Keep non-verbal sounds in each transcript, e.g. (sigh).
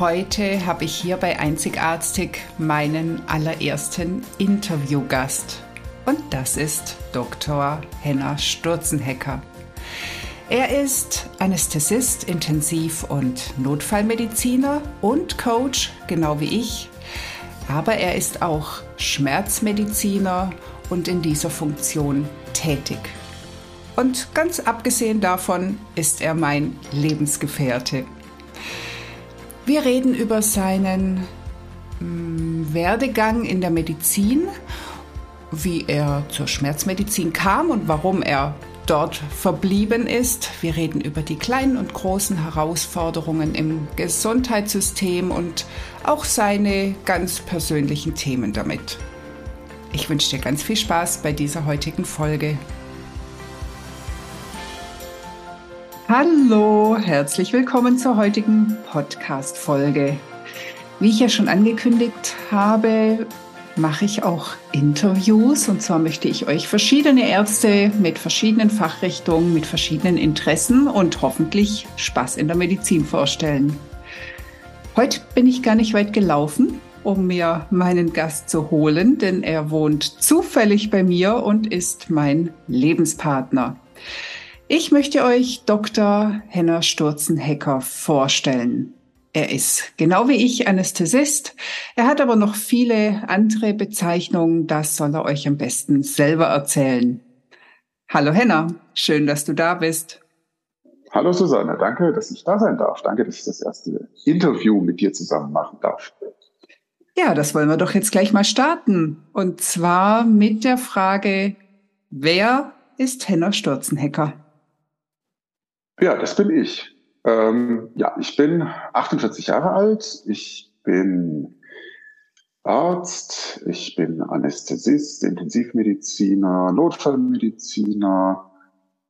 Heute habe ich hier bei Einzigartig meinen allerersten Interviewgast. Und das ist Dr. Henna Sturzenhecker. Er ist Anästhesist, Intensiv- und Notfallmediziner und Coach, genau wie ich. Aber er ist auch Schmerzmediziner und in dieser Funktion tätig. Und ganz abgesehen davon ist er mein Lebensgefährte. Wir reden über seinen mm, Werdegang in der Medizin, wie er zur Schmerzmedizin kam und warum er dort verblieben ist. Wir reden über die kleinen und großen Herausforderungen im Gesundheitssystem und auch seine ganz persönlichen Themen damit. Ich wünsche dir ganz viel Spaß bei dieser heutigen Folge. Hallo, herzlich willkommen zur heutigen Podcast-Folge. Wie ich ja schon angekündigt habe, mache ich auch Interviews und zwar möchte ich euch verschiedene Ärzte mit verschiedenen Fachrichtungen, mit verschiedenen Interessen und hoffentlich Spaß in der Medizin vorstellen. Heute bin ich gar nicht weit gelaufen, um mir meinen Gast zu holen, denn er wohnt zufällig bei mir und ist mein Lebenspartner. Ich möchte euch Dr. Henner Sturzenhecker vorstellen. Er ist genau wie ich Anästhesist. Er hat aber noch viele andere Bezeichnungen. Das soll er euch am besten selber erzählen. Hallo Henner, schön, dass du da bist. Hallo Susanne, danke, dass ich da sein darf. Danke, dass ich das erste Interview mit dir zusammen machen darf. Ja, das wollen wir doch jetzt gleich mal starten. Und zwar mit der Frage, wer ist Henner Sturzenhecker? Ja, das bin ich. Ähm, ja, ich bin 48 Jahre alt. Ich bin Arzt, ich bin Anästhesist, Intensivmediziner, Notfallmediziner,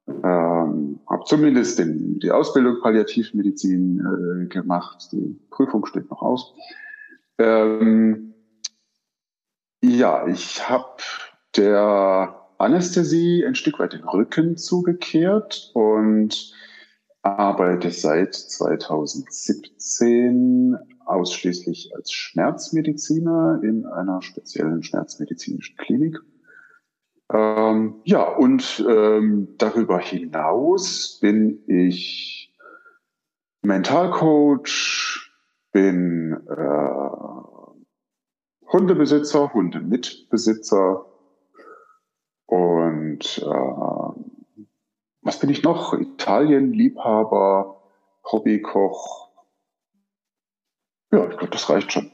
ähm, habe zumindest den, die Ausbildung Palliativmedizin äh, gemacht. Die Prüfung steht noch aus. Ähm, ja, ich habe der Anästhesie ein Stück weit den Rücken zugekehrt und arbeite seit 2017 ausschließlich als Schmerzmediziner in einer speziellen schmerzmedizinischen Klinik. Ähm, ja, und ähm, darüber hinaus bin ich Mentalcoach, bin äh, Hundebesitzer, Hundemitbesitzer und äh, was bin ich noch? Italien-Liebhaber, Hobbykoch. Ja, ich glaube, das reicht schon.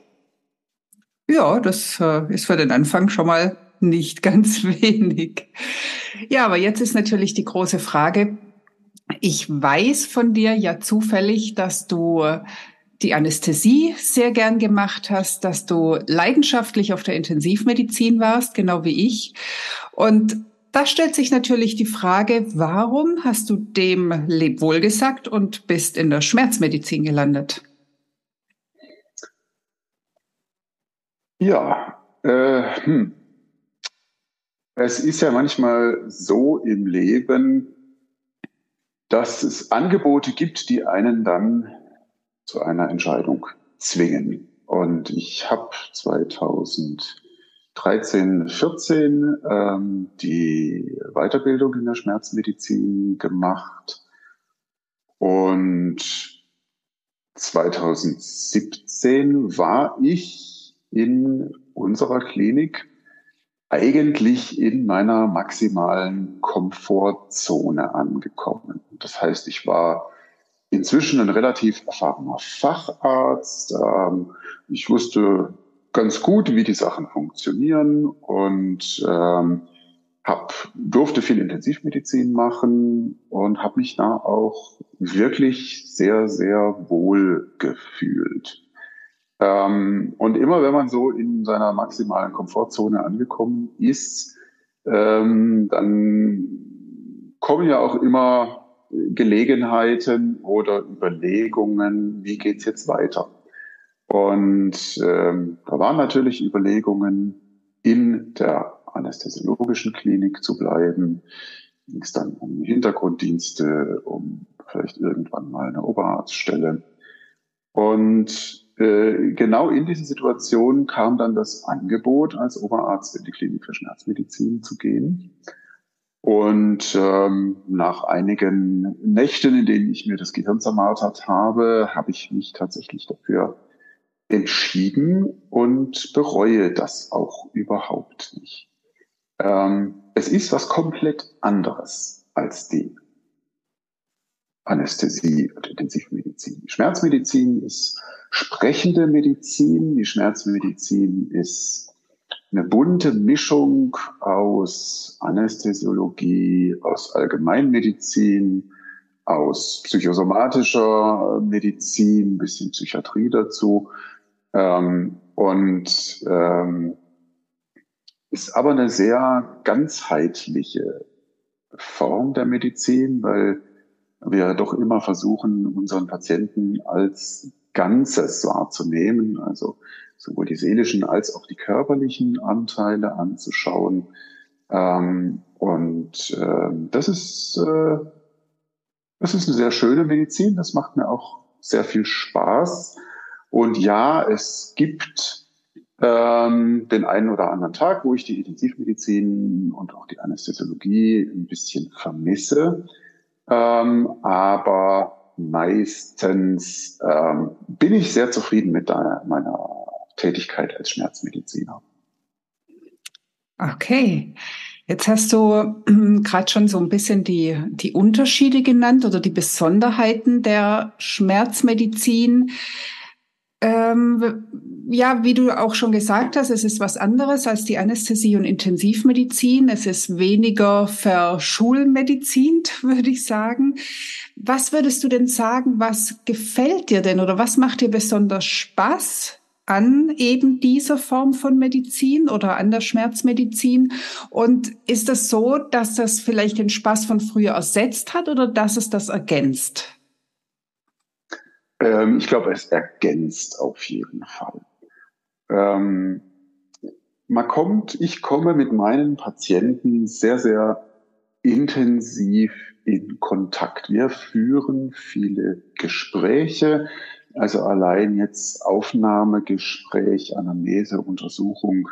Ja, das äh, ist für den Anfang schon mal nicht (laughs) ganz wenig. Ja, aber jetzt ist natürlich die große Frage. Ich weiß von dir ja zufällig, dass du die Anästhesie sehr gern gemacht hast, dass du leidenschaftlich auf der Intensivmedizin warst, genau wie ich. Und da stellt sich natürlich die Frage, warum hast du dem Lebwohl gesagt und bist in der Schmerzmedizin gelandet? Ja, äh, hm. es ist ja manchmal so im Leben, dass es Angebote gibt, die einen dann zu einer Entscheidung zwingen. Und ich habe 2000 13, 14 ähm, die Weiterbildung in der Schmerzmedizin gemacht und 2017 war ich in unserer Klinik eigentlich in meiner maximalen Komfortzone angekommen. Das heißt, ich war inzwischen ein relativ erfahrener Facharzt. Ähm, ich wusste ganz gut, wie die Sachen funktionieren und ähm, hab, durfte viel Intensivmedizin machen und habe mich da auch wirklich sehr, sehr wohl gefühlt. Ähm, und immer wenn man so in seiner maximalen Komfortzone angekommen ist, ähm, dann kommen ja auch immer Gelegenheiten oder Überlegungen, wie geht's jetzt weiter? Und ähm, da waren natürlich Überlegungen, in der anästhesiologischen Klinik zu bleiben. Ging es dann um Hintergrunddienste, um vielleicht irgendwann mal eine Oberarztstelle. Und äh, genau in diese Situation kam dann das Angebot, als Oberarzt in die Klinik für Schmerzmedizin zu gehen. Und ähm, nach einigen Nächten, in denen ich mir das Gehirn zermartert habe, habe ich mich tatsächlich dafür entschieden und bereue das auch überhaupt nicht. Ähm, es ist was komplett anderes als die Anästhesie und Intensivmedizin. Die Schmerzmedizin ist sprechende Medizin. Die Schmerzmedizin ist eine bunte Mischung aus Anästhesiologie, aus Allgemeinmedizin, aus psychosomatischer Medizin, bisschen Psychiatrie dazu. Ähm, und ähm, ist aber eine sehr ganzheitliche Form der Medizin, weil wir doch immer versuchen, unseren Patienten als Ganzes wahrzunehmen, also sowohl die seelischen als auch die körperlichen Anteile anzuschauen. Ähm, und äh, das ist äh, das ist eine sehr schöne Medizin. Das macht mir auch sehr viel Spaß. Und ja, es gibt ähm, den einen oder anderen Tag, wo ich die Intensivmedizin und auch die Anästhesiologie ein bisschen vermisse. Ähm, aber meistens ähm, bin ich sehr zufrieden mit deiner, meiner Tätigkeit als Schmerzmediziner. Okay. Jetzt hast du äh, gerade schon so ein bisschen die, die Unterschiede genannt oder die Besonderheiten der Schmerzmedizin. Ähm, ja, wie du auch schon gesagt hast, es ist was anderes als die Anästhesie und Intensivmedizin. Es ist weniger verschulmedizint, (laughs) würde ich sagen. Was würdest du denn sagen, was gefällt dir denn oder was macht dir besonders Spaß an eben dieser Form von Medizin oder an der Schmerzmedizin? Und ist das so, dass das vielleicht den Spaß von früher ersetzt hat oder dass es das ergänzt? Ähm, ich glaube, es ergänzt auf jeden Fall. Ähm, man kommt, ich komme mit meinen Patienten sehr, sehr intensiv in Kontakt. Wir führen viele Gespräche, also allein jetzt Aufnahmegespräch, Anamnese, Untersuchung,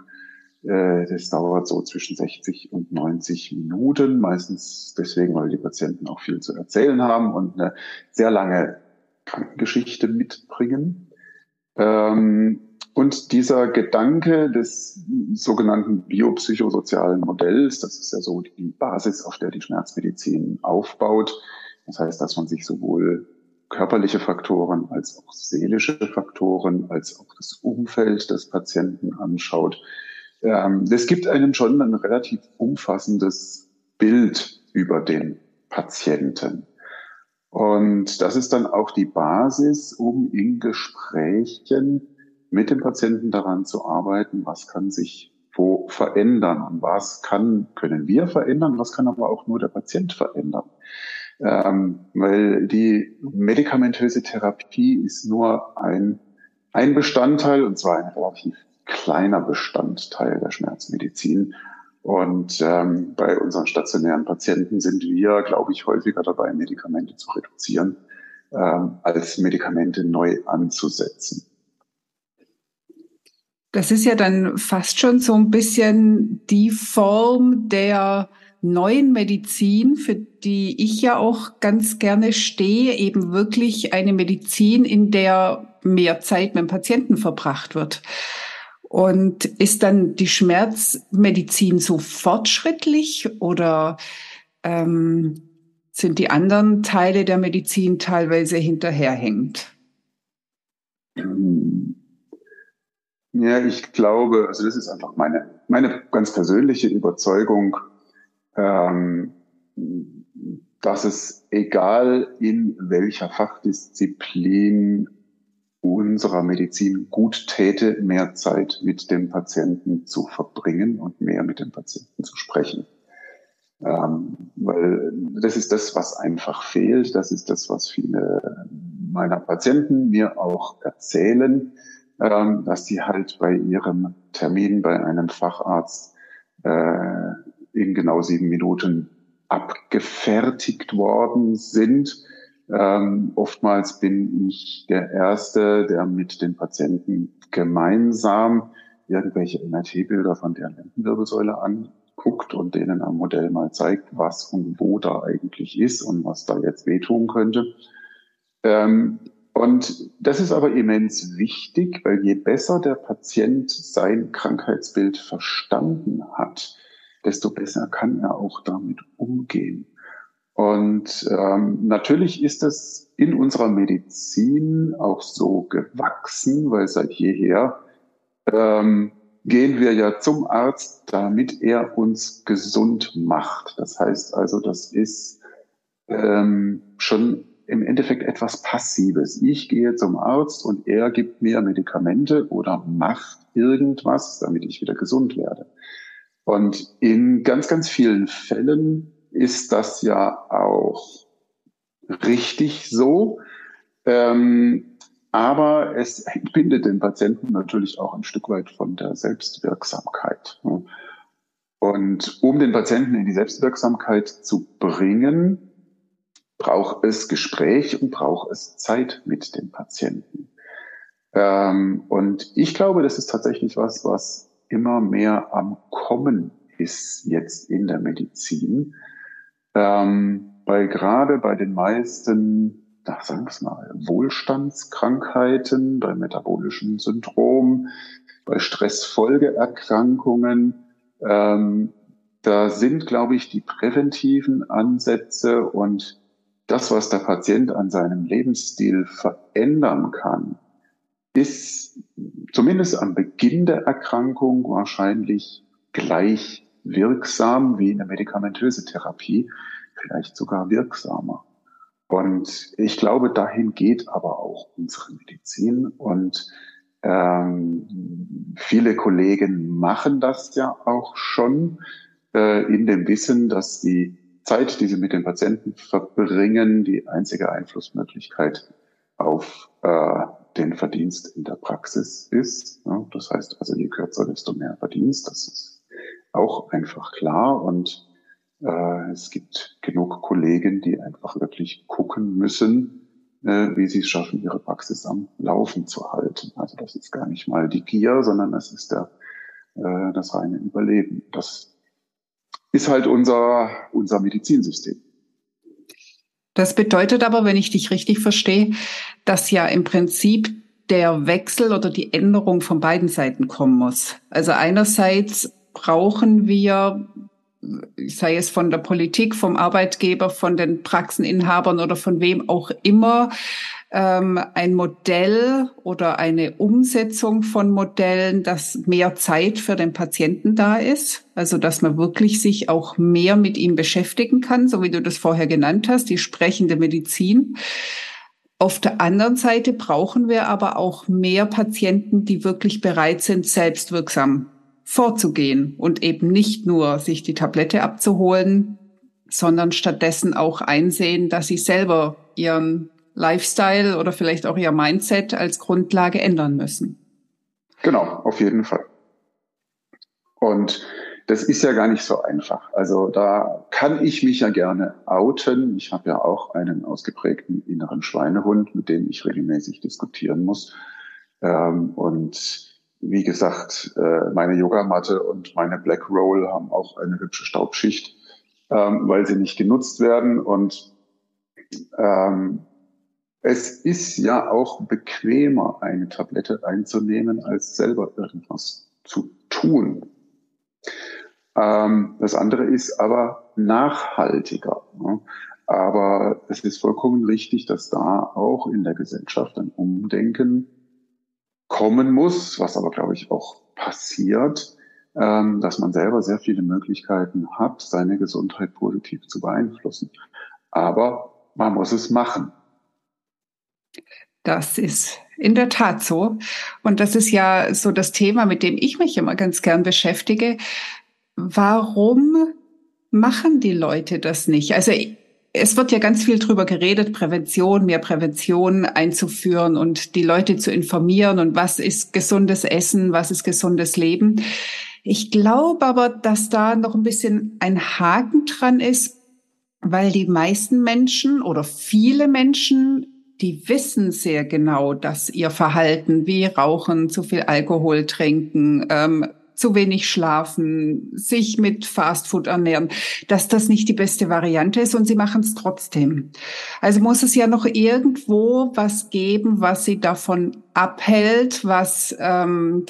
äh, das dauert so zwischen 60 und 90 Minuten, meistens deswegen, weil die Patienten auch viel zu erzählen haben und eine sehr lange Krankengeschichte mitbringen. Ähm, und dieser Gedanke des sogenannten biopsychosozialen Modells, das ist ja so die Basis, auf der die Schmerzmedizin aufbaut. Das heißt, dass man sich sowohl körperliche Faktoren als auch seelische Faktoren, als auch das Umfeld des Patienten anschaut. Ähm, das gibt einem schon ein relativ umfassendes Bild über den Patienten. Und das ist dann auch die Basis, um in Gesprächen mit dem Patienten daran zu arbeiten, was kann sich wo verändern und was kann, können wir verändern, was kann aber auch nur der Patient verändern. Ähm, weil die medikamentöse Therapie ist nur ein, ein Bestandteil, und zwar ein relativ kleiner Bestandteil der Schmerzmedizin. Und ähm, bei unseren stationären Patienten sind wir, glaube ich, häufiger dabei, Medikamente zu reduzieren, ähm, als Medikamente neu anzusetzen. Das ist ja dann fast schon so ein bisschen die Form der neuen Medizin, für die ich ja auch ganz gerne stehe, eben wirklich eine Medizin, in der mehr Zeit mit dem Patienten verbracht wird. Und ist dann die Schmerzmedizin so fortschrittlich oder ähm, sind die anderen Teile der Medizin teilweise hinterherhängend? Ja, ich glaube, also das ist einfach meine, meine ganz persönliche Überzeugung, ähm, dass es egal in welcher Fachdisziplin unserer Medizin gut täte, mehr Zeit mit dem Patienten zu verbringen und mehr mit dem Patienten zu sprechen. Ähm, weil das ist das, was einfach fehlt. Das ist das, was viele meiner Patienten mir auch erzählen, ähm, dass sie halt bei ihrem Termin bei einem Facharzt äh, in genau sieben Minuten abgefertigt worden sind. Ähm, oftmals bin ich der Erste, der mit den Patienten gemeinsam irgendwelche MRT-Bilder von der Lendenwirbelsäule anguckt und denen am Modell mal zeigt, was und wo da eigentlich ist und was da jetzt wehtun könnte. Ähm, und das ist aber immens wichtig, weil je besser der Patient sein Krankheitsbild verstanden hat, desto besser kann er auch damit umgehen. Und ähm, natürlich ist es in unserer Medizin auch so gewachsen, weil seit jeher ähm, gehen wir ja zum Arzt, damit er uns gesund macht. Das heißt also, das ist ähm, schon im Endeffekt etwas Passives. Ich gehe zum Arzt und er gibt mir Medikamente oder macht irgendwas, damit ich wieder gesund werde. Und in ganz, ganz vielen Fällen ist das ja auch richtig so. Ähm, aber es entbindet den Patienten natürlich auch ein Stück weit von der Selbstwirksamkeit. Und um den Patienten in die Selbstwirksamkeit zu bringen, braucht es Gespräch und braucht es Zeit mit dem Patienten. Ähm, und ich glaube, das ist tatsächlich was, was immer mehr am Kommen ist jetzt in der Medizin. Ähm, weil gerade bei den meisten, na, sagen wir mal, Wohlstandskrankheiten, bei metabolischen Syndrom, bei Stressfolgeerkrankungen, ähm, da sind, glaube ich, die präventiven Ansätze und das, was der Patient an seinem Lebensstil verändern kann, ist zumindest am Beginn der Erkrankung wahrscheinlich gleich wirksam wie eine medikamentöse Therapie, vielleicht sogar wirksamer. Und ich glaube, dahin geht aber auch unsere Medizin. Und ähm, viele Kollegen machen das ja auch schon äh, in dem Wissen, dass die Zeit, die sie mit den Patienten verbringen, die einzige Einflussmöglichkeit auf äh, den Verdienst in der Praxis ist. Ja, das heißt also, je kürzer, desto mehr Verdienst. Das ist auch einfach klar. Und äh, es gibt genug Kollegen, die einfach wirklich gucken müssen, äh, wie sie es schaffen, ihre Praxis am Laufen zu halten. Also das ist gar nicht mal die Gier, sondern das ist der, äh, das reine Überleben. Das ist halt unser, unser Medizinsystem. Das bedeutet aber, wenn ich dich richtig verstehe, dass ja im Prinzip der Wechsel oder die Änderung von beiden Seiten kommen muss. Also einerseits brauchen wir, sei es von der Politik, vom Arbeitgeber, von den Praxeninhabern oder von wem auch immer, ähm, ein Modell oder eine Umsetzung von Modellen, dass mehr Zeit für den Patienten da ist. Also dass man wirklich sich auch mehr mit ihm beschäftigen kann, so wie du das vorher genannt hast, die sprechende Medizin. Auf der anderen Seite brauchen wir aber auch mehr Patienten, die wirklich bereit sind, selbstwirksam vorzugehen und eben nicht nur sich die Tablette abzuholen, sondern stattdessen auch einsehen, dass sie selber ihren Lifestyle oder vielleicht auch ihr Mindset als Grundlage ändern müssen. Genau, auf jeden Fall. Und das ist ja gar nicht so einfach. Also da kann ich mich ja gerne outen. Ich habe ja auch einen ausgeprägten inneren Schweinehund, mit dem ich regelmäßig diskutieren muss. Ähm, und wie gesagt, äh, meine Yogamatte und meine Black Roll haben auch eine hübsche Staubschicht, ähm, weil sie nicht genutzt werden. Und ähm, es ist ja auch bequemer, eine Tablette einzunehmen, als selber irgendwas zu tun. Ähm, das andere ist aber nachhaltiger. Ne? Aber es ist vollkommen richtig, dass da auch in der Gesellschaft ein Umdenken kommen muss, was aber, glaube ich, auch passiert, ähm, dass man selber sehr viele Möglichkeiten hat, seine Gesundheit positiv zu beeinflussen. aber man muss es machen. Das ist in der Tat so. Und das ist ja so das Thema, mit dem ich mich immer ganz gern beschäftige. Warum machen die Leute das nicht? Also es wird ja ganz viel drüber geredet, Prävention, mehr Prävention einzuführen und die Leute zu informieren und was ist gesundes Essen, was ist gesundes Leben. Ich glaube aber, dass da noch ein bisschen ein Haken dran ist, weil die meisten Menschen oder viele Menschen, die wissen sehr genau, dass ihr Verhalten wie Rauchen, zu viel Alkohol trinken, ähm, zu wenig schlafen, sich mit Fastfood ernähren, dass das nicht die beste Variante ist und sie machen es trotzdem. Also muss es ja noch irgendwo was geben, was sie davon abhält, was ähm,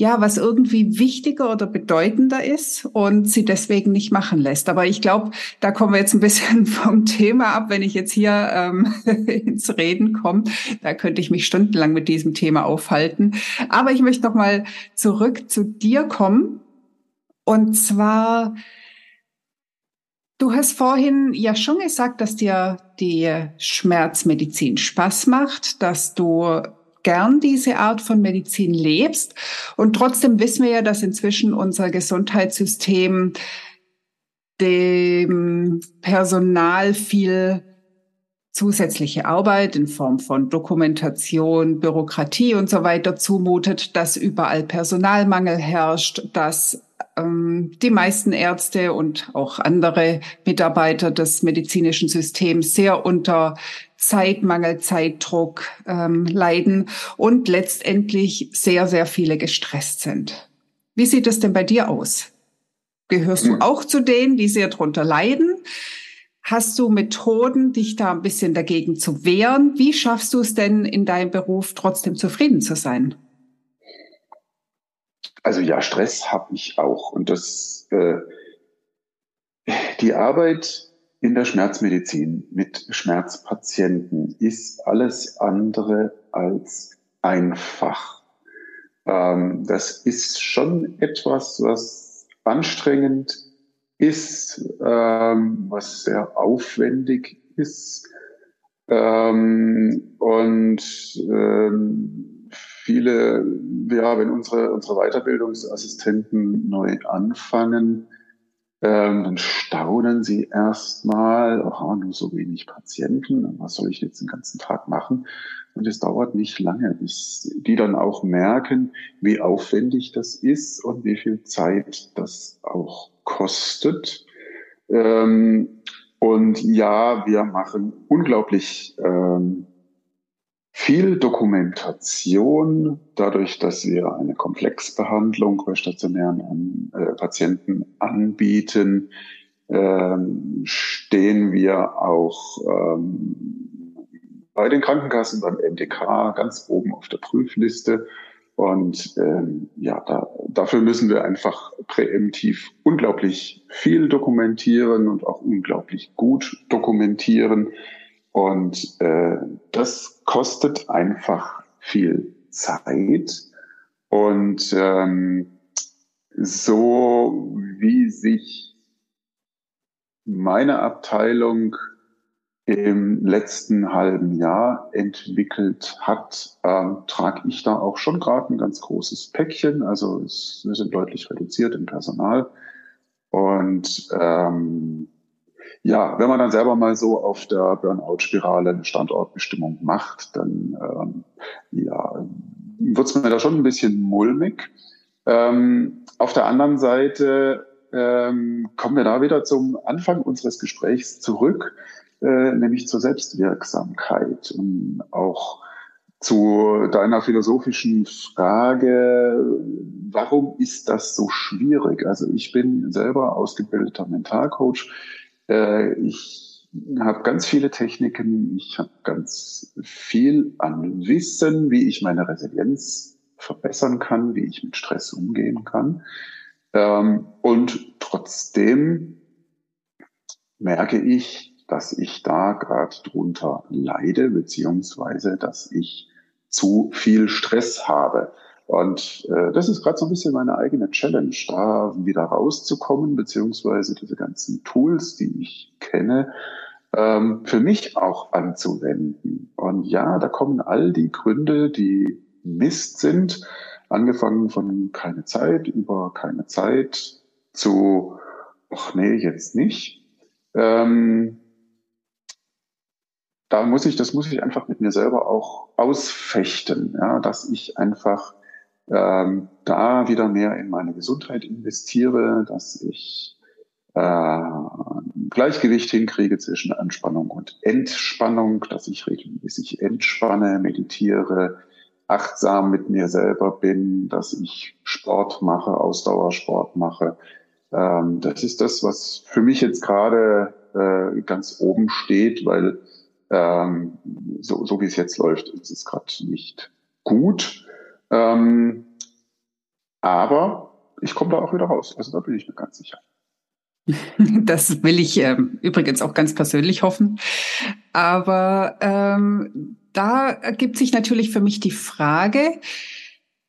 ja, was irgendwie wichtiger oder bedeutender ist und sie deswegen nicht machen lässt. Aber ich glaube, da kommen wir jetzt ein bisschen (laughs) vom Thema ab, wenn ich jetzt hier ähm, (laughs) ins Reden komme. Da könnte ich mich stundenlang mit diesem Thema aufhalten. Aber ich möchte noch mal zurück zu dir kommen. Und zwar, du hast vorhin ja schon gesagt, dass dir die Schmerzmedizin Spaß macht, dass du gern diese Art von Medizin lebst. Und trotzdem wissen wir ja, dass inzwischen unser Gesundheitssystem dem Personal viel zusätzliche Arbeit in Form von Dokumentation, Bürokratie und so weiter zumutet, dass überall Personalmangel herrscht, dass ähm, die meisten Ärzte und auch andere Mitarbeiter des medizinischen Systems sehr unter Zeitmangel, Zeitdruck ähm, leiden und letztendlich sehr, sehr viele gestresst sind. Wie sieht es denn bei dir aus? Gehörst du hm. auch zu denen, die sehr drunter leiden? Hast du Methoden, dich da ein bisschen dagegen zu wehren? Wie schaffst du es denn in deinem Beruf trotzdem zufrieden zu sein? Also ja, Stress habe ich auch. Und das äh, die Arbeit in der Schmerzmedizin mit Schmerzpatienten ist alles andere als einfach. Ähm, das ist schon etwas, was anstrengend ist, ähm, was sehr aufwendig ist. Ähm, und ähm, viele, ja, wenn unsere, unsere Weiterbildungsassistenten neu anfangen, ähm, dann staunen sie erstmal, oh, nur so wenig Patienten, was soll ich jetzt den ganzen Tag machen? Und es dauert nicht lange, bis die dann auch merken, wie aufwendig das ist und wie viel Zeit das auch kostet. Ähm, und ja, wir machen unglaublich ähm, viel Dokumentation, dadurch, dass wir eine Komplexbehandlung bei stationären an, äh, Patienten anbieten, ähm, stehen wir auch ähm, bei den Krankenkassen beim MDK ganz oben auf der Prüfliste. Und ähm, ja, da, dafür müssen wir einfach präemptiv unglaublich viel dokumentieren und auch unglaublich gut dokumentieren. Und äh, das kostet einfach viel Zeit. Und ähm, so wie sich meine Abteilung im letzten halben Jahr entwickelt hat, ähm, trage ich da auch schon gerade ein ganz großes Päckchen. Also es, wir sind deutlich reduziert im Personal. Und ähm, ja, wenn man dann selber mal so auf der Burnout-Spirale eine Standortbestimmung macht, dann ähm, ja, wird's mir da schon ein bisschen mulmig. Ähm, auf der anderen Seite ähm, kommen wir da wieder zum Anfang unseres Gesprächs zurück, äh, nämlich zur Selbstwirksamkeit und auch zu deiner philosophischen Frage, warum ist das so schwierig? Also ich bin selber ausgebildeter Mentalcoach äh, ich habe ganz viele Techniken, ich habe ganz viel an Wissen, wie ich meine Resilienz verbessern kann, wie ich mit Stress umgehen kann. Ähm, und trotzdem merke ich, dass ich da gerade drunter leide, beziehungsweise dass ich zu viel Stress habe. Und äh, das ist gerade so ein bisschen meine eigene Challenge, da wieder rauszukommen, beziehungsweise diese ganzen Tools, die ich kenne, ähm, für mich auch anzuwenden. Und ja, da kommen all die Gründe, die Mist sind, angefangen von keine Zeit über keine Zeit zu, ach nee, jetzt nicht. Ähm, da muss ich, das muss ich einfach mit mir selber auch ausfechten, ja, dass ich einfach ähm, da wieder mehr in meine Gesundheit investiere, dass ich äh, Gleichgewicht hinkriege zwischen Anspannung und Entspannung, dass ich regelmäßig entspanne, meditiere, achtsam mit mir selber bin, dass ich Sport mache, Ausdauersport mache. Ähm, das ist das, was für mich jetzt gerade äh, ganz oben steht, weil ähm, so, so wie es jetzt läuft, ist es gerade nicht gut. Ähm, aber ich komme da auch wieder raus. Also da bin ich mir ganz sicher. (laughs) Das will ich äh, übrigens auch ganz persönlich hoffen. Aber ähm, da ergibt sich natürlich für mich die Frage,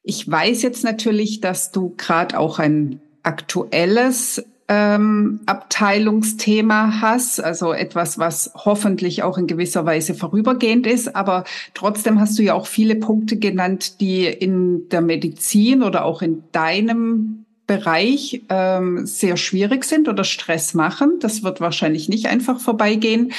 ich weiß jetzt natürlich, dass du gerade auch ein aktuelles ähm, Abteilungsthema hast, also etwas, was hoffentlich auch in gewisser Weise vorübergehend ist. Aber trotzdem hast du ja auch viele Punkte genannt, die in der Medizin oder auch in deinem Bereich ähm, sehr schwierig sind oder Stress machen. Das wird wahrscheinlich nicht einfach vorbeigehen.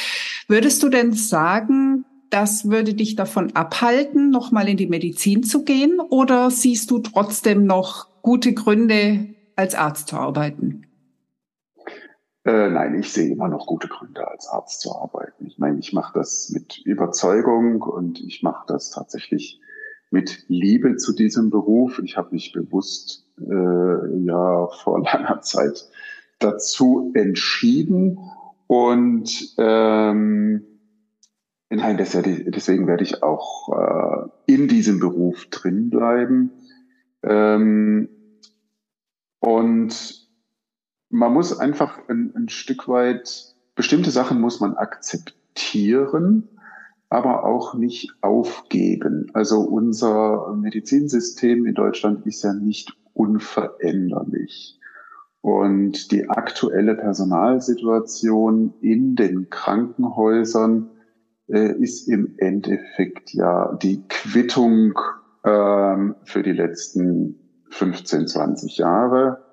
Würdest du denn sagen, das würde dich davon abhalten, nochmal in die Medizin zu gehen? Oder siehst du trotzdem noch gute Gründe, als Arzt zu arbeiten? Äh, nein, ich sehe immer noch gute Gründe, als Arzt zu arbeiten. Ich meine, ich mache das mit Überzeugung und ich mache das tatsächlich mit Liebe zu diesem Beruf. Ich habe mich bewusst äh, ja vor (laughs) langer Zeit dazu entschieden und ähm, nein, deswegen werde ich auch äh, in diesem Beruf drin bleiben. Ähm, und man muss einfach ein, ein Stück weit, bestimmte Sachen muss man akzeptieren, aber auch nicht aufgeben. Also unser Medizinsystem in Deutschland ist ja nicht unveränderlich. Und die aktuelle Personalsituation in den Krankenhäusern äh, ist im Endeffekt ja die Quittung ähm, für die letzten 15, 20 Jahre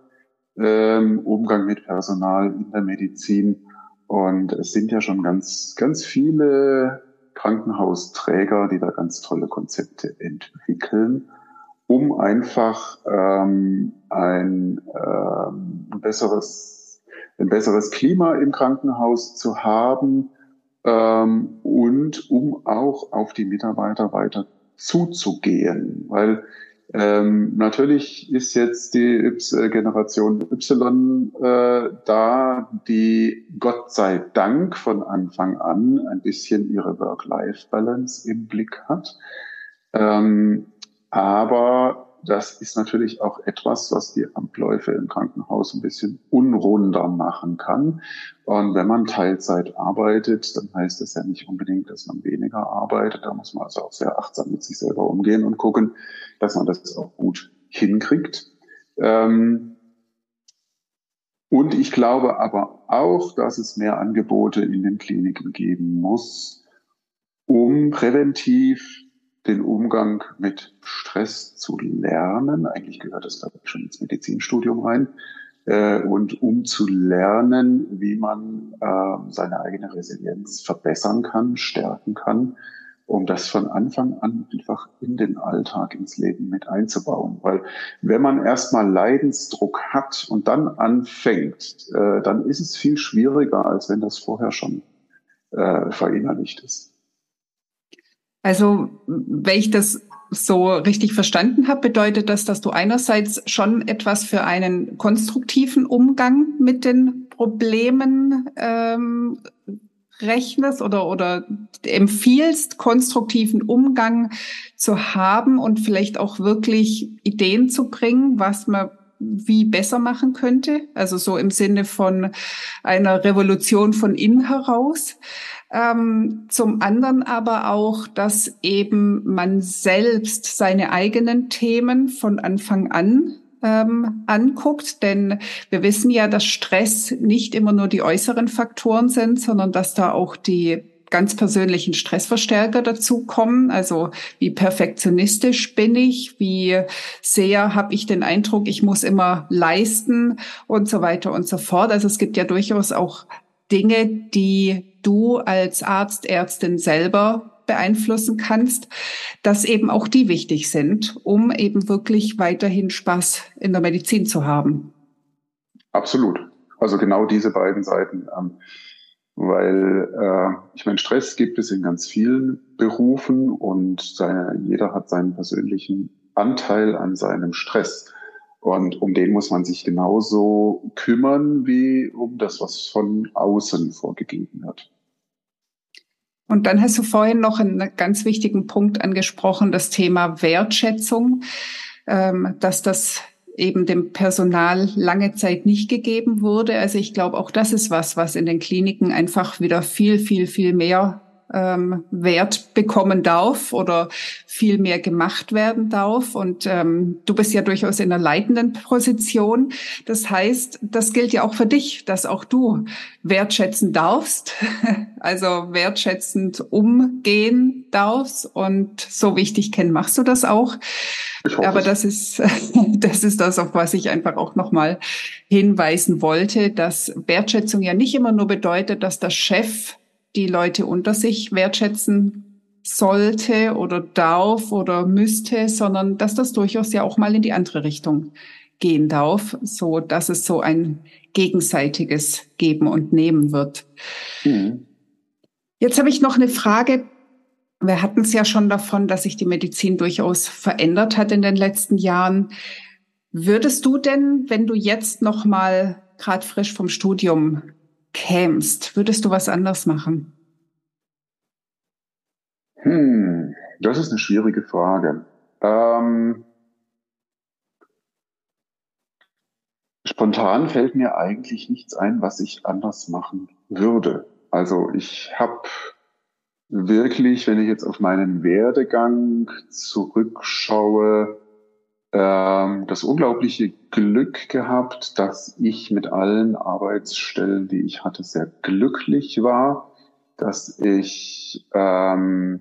ähm, Umgang mit Personal in der Medizin. Und es sind ja schon ganz, ganz viele Krankenhausträger, die da ganz tolle Konzepte entwickeln, um einfach ähm, ein, ähm, besseres, ein besseres Klima im Krankenhaus zu haben ähm, und um auch auf die Mitarbeiter weiter zuzugehen. Weil ähm, natürlich ist jetzt die y, Generation Y äh, da, die Gott sei Dank von Anfang an ein bisschen ihre Work-Life-Balance im Blick hat. Ähm, aber das ist natürlich auch etwas, was die Abläufe im Krankenhaus ein bisschen unrunder machen kann. Und wenn man Teilzeit arbeitet, dann heißt das ja nicht unbedingt, dass man weniger arbeitet. Da muss man also auch sehr achtsam mit sich selber umgehen und gucken, dass man das auch gut hinkriegt. Ähm, und ich glaube aber auch, dass es mehr Angebote in den Kliniken geben muss, um präventiv den Umgang mit Stress zu lernen. Eigentlich gehört das, glaube ich, schon ins Medizinstudium rein. Äh, und um zu lernen, wie man äh, seine eigene Resilienz verbessern kann, stärken kann, um das von Anfang an einfach in den Alltag, ins Leben mit einzubauen. Weil wenn man erstmal Leidensdruck hat und dann anfängt, äh, dann ist es viel schwieriger, als wenn das vorher schon äh, verinnerlicht ist. Also, wenn ich das so richtig verstanden habe, bedeutet das, dass du einerseits schon etwas für einen konstruktiven Umgang mit den Problemen ähm, rechnest oder, oder empfiehlst, konstruktiven Umgang zu haben und vielleicht auch wirklich Ideen zu bringen, was man wie besser machen könnte. Also so im Sinne von einer Revolution von innen heraus. Ähm, zum anderen aber auch, dass eben man selbst seine eigenen Themen von Anfang an ähm, anguckt, denn wir wissen ja, dass Stress nicht immer nur die äußeren Faktoren sind, sondern dass da auch die ganz persönlichen Stressverstärker dazukommen. Also wie perfektionistisch bin ich, wie sehr habe ich den Eindruck, ich muss immer leisten und so weiter und so fort. Also es gibt ja durchaus auch Dinge, die du als Arzt, Ärztin selber beeinflussen kannst, dass eben auch die wichtig sind, um eben wirklich weiterhin Spaß in der Medizin zu haben. Absolut. Also genau diese beiden Seiten. Ähm, weil äh, ich meine, Stress gibt es in ganz vielen Berufen und jeder hat seinen persönlichen Anteil an seinem Stress. Und um den muss man sich genauso kümmern wie um das, was von außen vorgegeben wird. Und dann hast du vorhin noch einen ganz wichtigen Punkt angesprochen, das Thema Wertschätzung, ähm, dass das eben dem Personal lange Zeit nicht gegeben wurde. Also ich glaube, auch das ist was, was in den Kliniken einfach wieder viel, viel, viel mehr ähm, Wert bekommen darf oder viel mehr gemacht werden darf. Und ähm, du bist ja durchaus in einer leitenden Position. Das heißt, das gilt ja auch für dich, dass auch du wertschätzen darfst, (laughs) also wertschätzend umgehen darfst. Und so wichtig kennen machst du das auch. Aber das ist, (laughs) das ist das, auf was ich einfach auch nochmal hinweisen wollte, dass Wertschätzung ja nicht immer nur bedeutet, dass der Chef die Leute unter sich wertschätzen sollte oder darf oder müsste, sondern dass das durchaus ja auch mal in die andere Richtung gehen darf, so dass es so ein gegenseitiges Geben und Nehmen wird. Mhm. Jetzt habe ich noch eine Frage. Wir hatten es ja schon davon, dass sich die Medizin durchaus verändert hat in den letzten Jahren. Würdest du denn, wenn du jetzt noch mal gerade frisch vom Studium kämst, würdest du was anders machen? Hm, das ist eine schwierige Frage. Ähm, spontan fällt mir eigentlich nichts ein, was ich anders machen würde. Also ich habe wirklich, wenn ich jetzt auf meinen Werdegang zurückschaue, ähm, das unglaubliche Glück gehabt, dass ich mit allen Arbeitsstellen, die ich hatte, sehr glücklich war, dass ich ähm,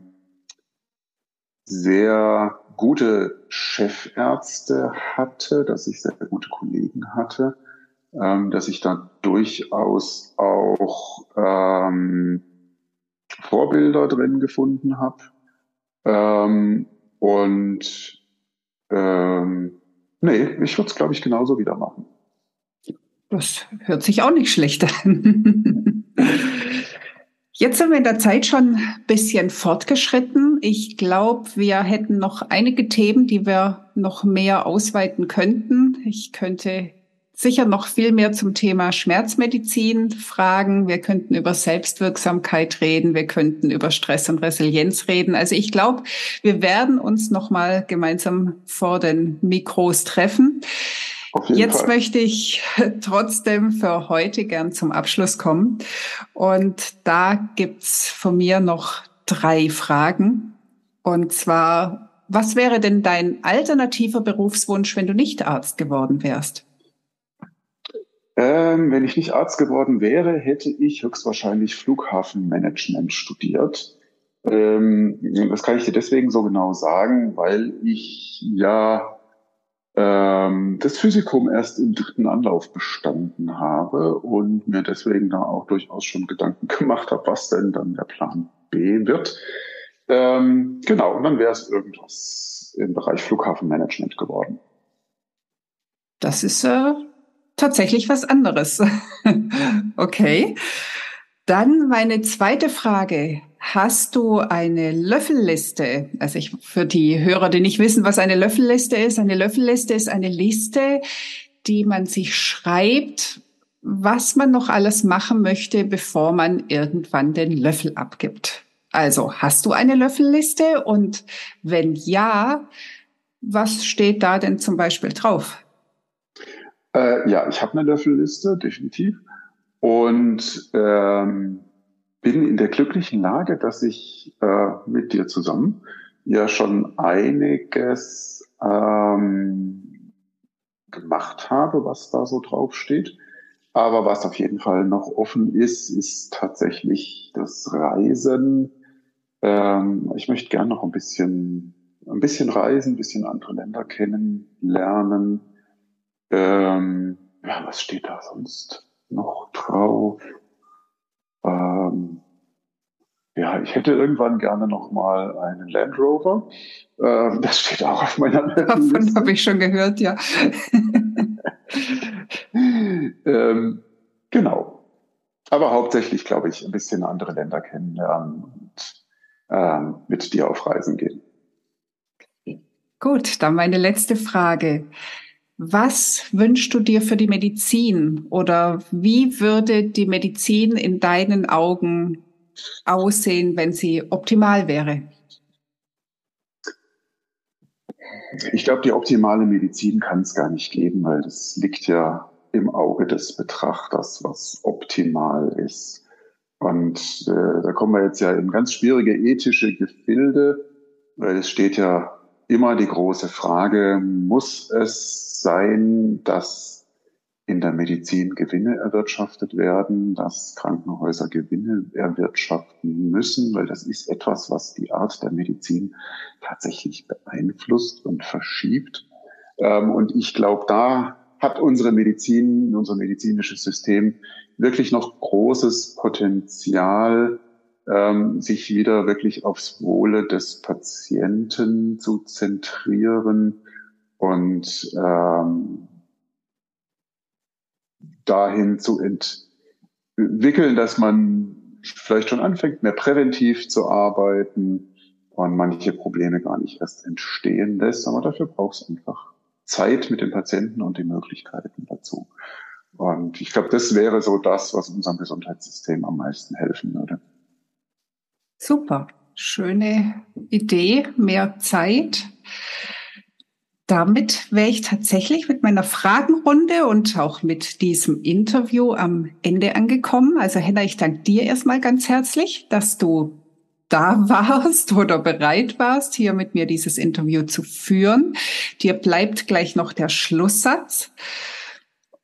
sehr gute Chefärzte hatte, dass ich sehr gute Kollegen hatte, ähm, dass ich da durchaus auch ähm, Vorbilder drin gefunden habe. Ähm, und ähm, nee, ich würde es, glaube ich, genauso wieder machen. Das hört sich auch nicht schlecht an. Jetzt sind wir in der Zeit schon ein bisschen fortgeschritten. Ich glaube, wir hätten noch einige Themen, die wir noch mehr ausweiten könnten. Ich könnte sicher noch viel mehr zum Thema Schmerzmedizin fragen. Wir könnten über Selbstwirksamkeit reden. Wir könnten über Stress und Resilienz reden. Also ich glaube, wir werden uns noch mal gemeinsam vor den Mikros treffen. Jetzt Fall. möchte ich trotzdem für heute gern zum Abschluss kommen. Und da gibt's von mir noch drei Fragen. Und zwar, was wäre denn dein alternativer Berufswunsch, wenn du nicht Arzt geworden wärst? Ähm, wenn ich nicht Arzt geworden wäre, hätte ich höchstwahrscheinlich Flughafenmanagement studiert. Ähm, das kann ich dir deswegen so genau sagen, weil ich ja ähm, das Physikum erst im dritten Anlauf bestanden habe und mir deswegen da auch durchaus schon Gedanken (laughs) gemacht habe, was denn dann der Plan B wird. Ähm, genau, und dann wäre es irgendwas im Bereich Flughafenmanagement geworden. Das ist äh, tatsächlich was anderes. (laughs) okay. Dann meine zweite Frage. Hast du eine Löffelliste? Also ich, für die Hörer, die nicht wissen, was eine Löffelliste ist. Eine Löffelliste ist eine Liste, die man sich schreibt, was man noch alles machen möchte, bevor man irgendwann den Löffel abgibt. Also hast du eine Löffelliste? Und wenn ja, was steht da denn zum Beispiel drauf? Äh, ja, ich habe eine Löffelliste, definitiv. Und ähm, bin in der glücklichen Lage, dass ich äh, mit dir zusammen ja schon einiges ähm, gemacht habe, was da so draufsteht. Aber was auf jeden Fall noch offen ist, ist tatsächlich das Reisen. Ähm, ich möchte gerne noch ein bisschen, ein bisschen reisen, ein bisschen andere Länder kennenlernen. Ähm, ja, was steht da sonst noch drauf? Ähm, ja, ich hätte irgendwann gerne noch mal einen Land Rover. Ähm, das steht auch auf meiner (laughs) Liste. Davon habe ich schon gehört, ja. (laughs) ähm, genau. Aber hauptsächlich, glaube ich, ein bisschen andere Länder kennenlernen und ähm, mit dir auf Reisen gehen. Gut, dann meine letzte Frage. Was wünschst du dir für die Medizin oder wie würde die Medizin in deinen Augen aussehen, wenn sie optimal wäre? Ich glaube, die optimale Medizin kann es gar nicht geben, weil das liegt ja im Auge des Betrachters, was optimal ist. Und äh, da kommen wir jetzt ja in ganz schwierige ethische Gefilde, weil es steht ja immer die große Frage, muss es sein, dass in der Medizin Gewinne erwirtschaftet werden, dass Krankenhäuser Gewinne erwirtschaften müssen, weil das ist etwas, was die Art der Medizin tatsächlich beeinflusst und verschiebt. Ähm, und ich glaube, da hat unsere Medizin, unser medizinisches System wirklich noch großes Potenzial, ähm, sich wieder wirklich aufs Wohle des Patienten zu zentrieren und ähm, dahin zu entwickeln, dass man vielleicht schon anfängt, mehr präventiv zu arbeiten und manche Probleme gar nicht erst entstehen lässt. Aber dafür braucht es einfach Zeit mit den Patienten und die Möglichkeiten dazu. Und ich glaube, das wäre so das, was unserem Gesundheitssystem am meisten helfen würde. Super, schöne Idee, mehr Zeit damit wäre ich tatsächlich mit meiner Fragenrunde und auch mit diesem Interview am Ende angekommen. Also Henna, ich danke dir erstmal ganz herzlich, dass du da (laughs) warst oder bereit warst, hier mit mir dieses Interview zu führen. Dir bleibt gleich noch der Schlusssatz.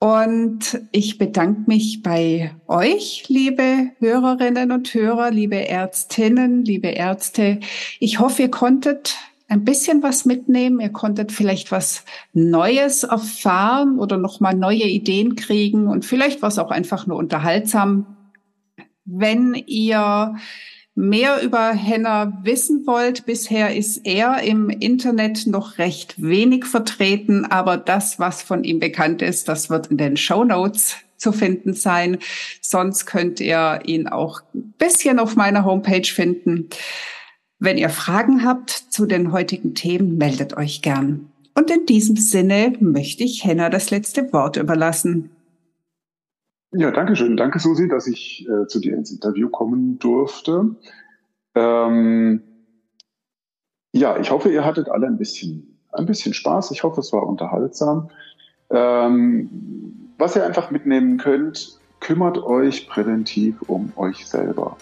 Und ich bedanke mich bei euch, liebe Hörerinnen und Hörer, liebe Ärztinnen, liebe Ärzte. Ich hoffe, ihr konntet ein bisschen was mitnehmen. Ihr konntet vielleicht was Neues erfahren oder nochmal neue Ideen kriegen und vielleicht was auch einfach nur unterhaltsam. Wenn ihr mehr über Henna wissen wollt, bisher ist er im Internet noch recht wenig vertreten, aber das, was von ihm bekannt ist, das wird in den Show Notes zu finden sein. Sonst könnt ihr ihn auch ein bisschen auf meiner Homepage finden. Wenn ihr Fragen habt zu den heutigen Themen, meldet euch gern. Und in diesem Sinne möchte ich Henna das letzte Wort überlassen. Ja, danke schön. Danke, Susi, dass ich äh, zu dir ins Interview kommen durfte. Ähm, ja, ich hoffe, ihr hattet alle ein bisschen, ein bisschen Spaß. Ich hoffe, es war unterhaltsam. Ähm, was ihr einfach mitnehmen könnt, kümmert euch präventiv um euch selber.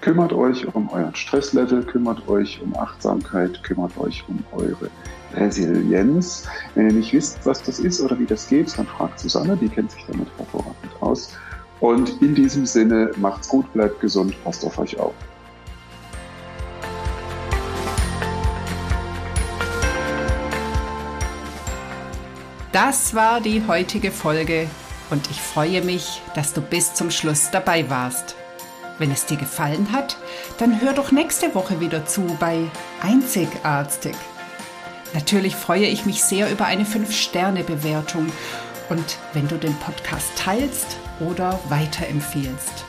Kümmert euch um euren Stresslevel, kümmert euch um Achtsamkeit, kümmert euch um eure Resilienz. Wenn ihr nicht wisst, was das ist oder wie das geht, dann fragt Susanne, die kennt sich damit hervorragend aus. Und in diesem Sinne, macht's gut, bleibt gesund, passt auf euch auf. Das war die heutige Folge und ich freue mich, dass du bis zum Schluss dabei warst. Wenn es dir gefallen hat, dann hör doch nächste Woche wieder zu bei Einzigartig. Natürlich freue ich mich sehr über eine 5-Sterne-Bewertung und wenn du den Podcast teilst oder weiterempfiehlst.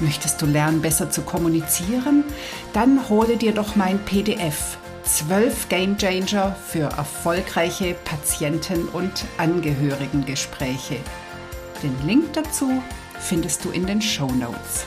Möchtest du lernen, besser zu kommunizieren? Dann hole dir doch mein PDF 12 Game Changer für erfolgreiche Patienten- und Angehörigengespräche. Den Link dazu findest du in den Show Notes.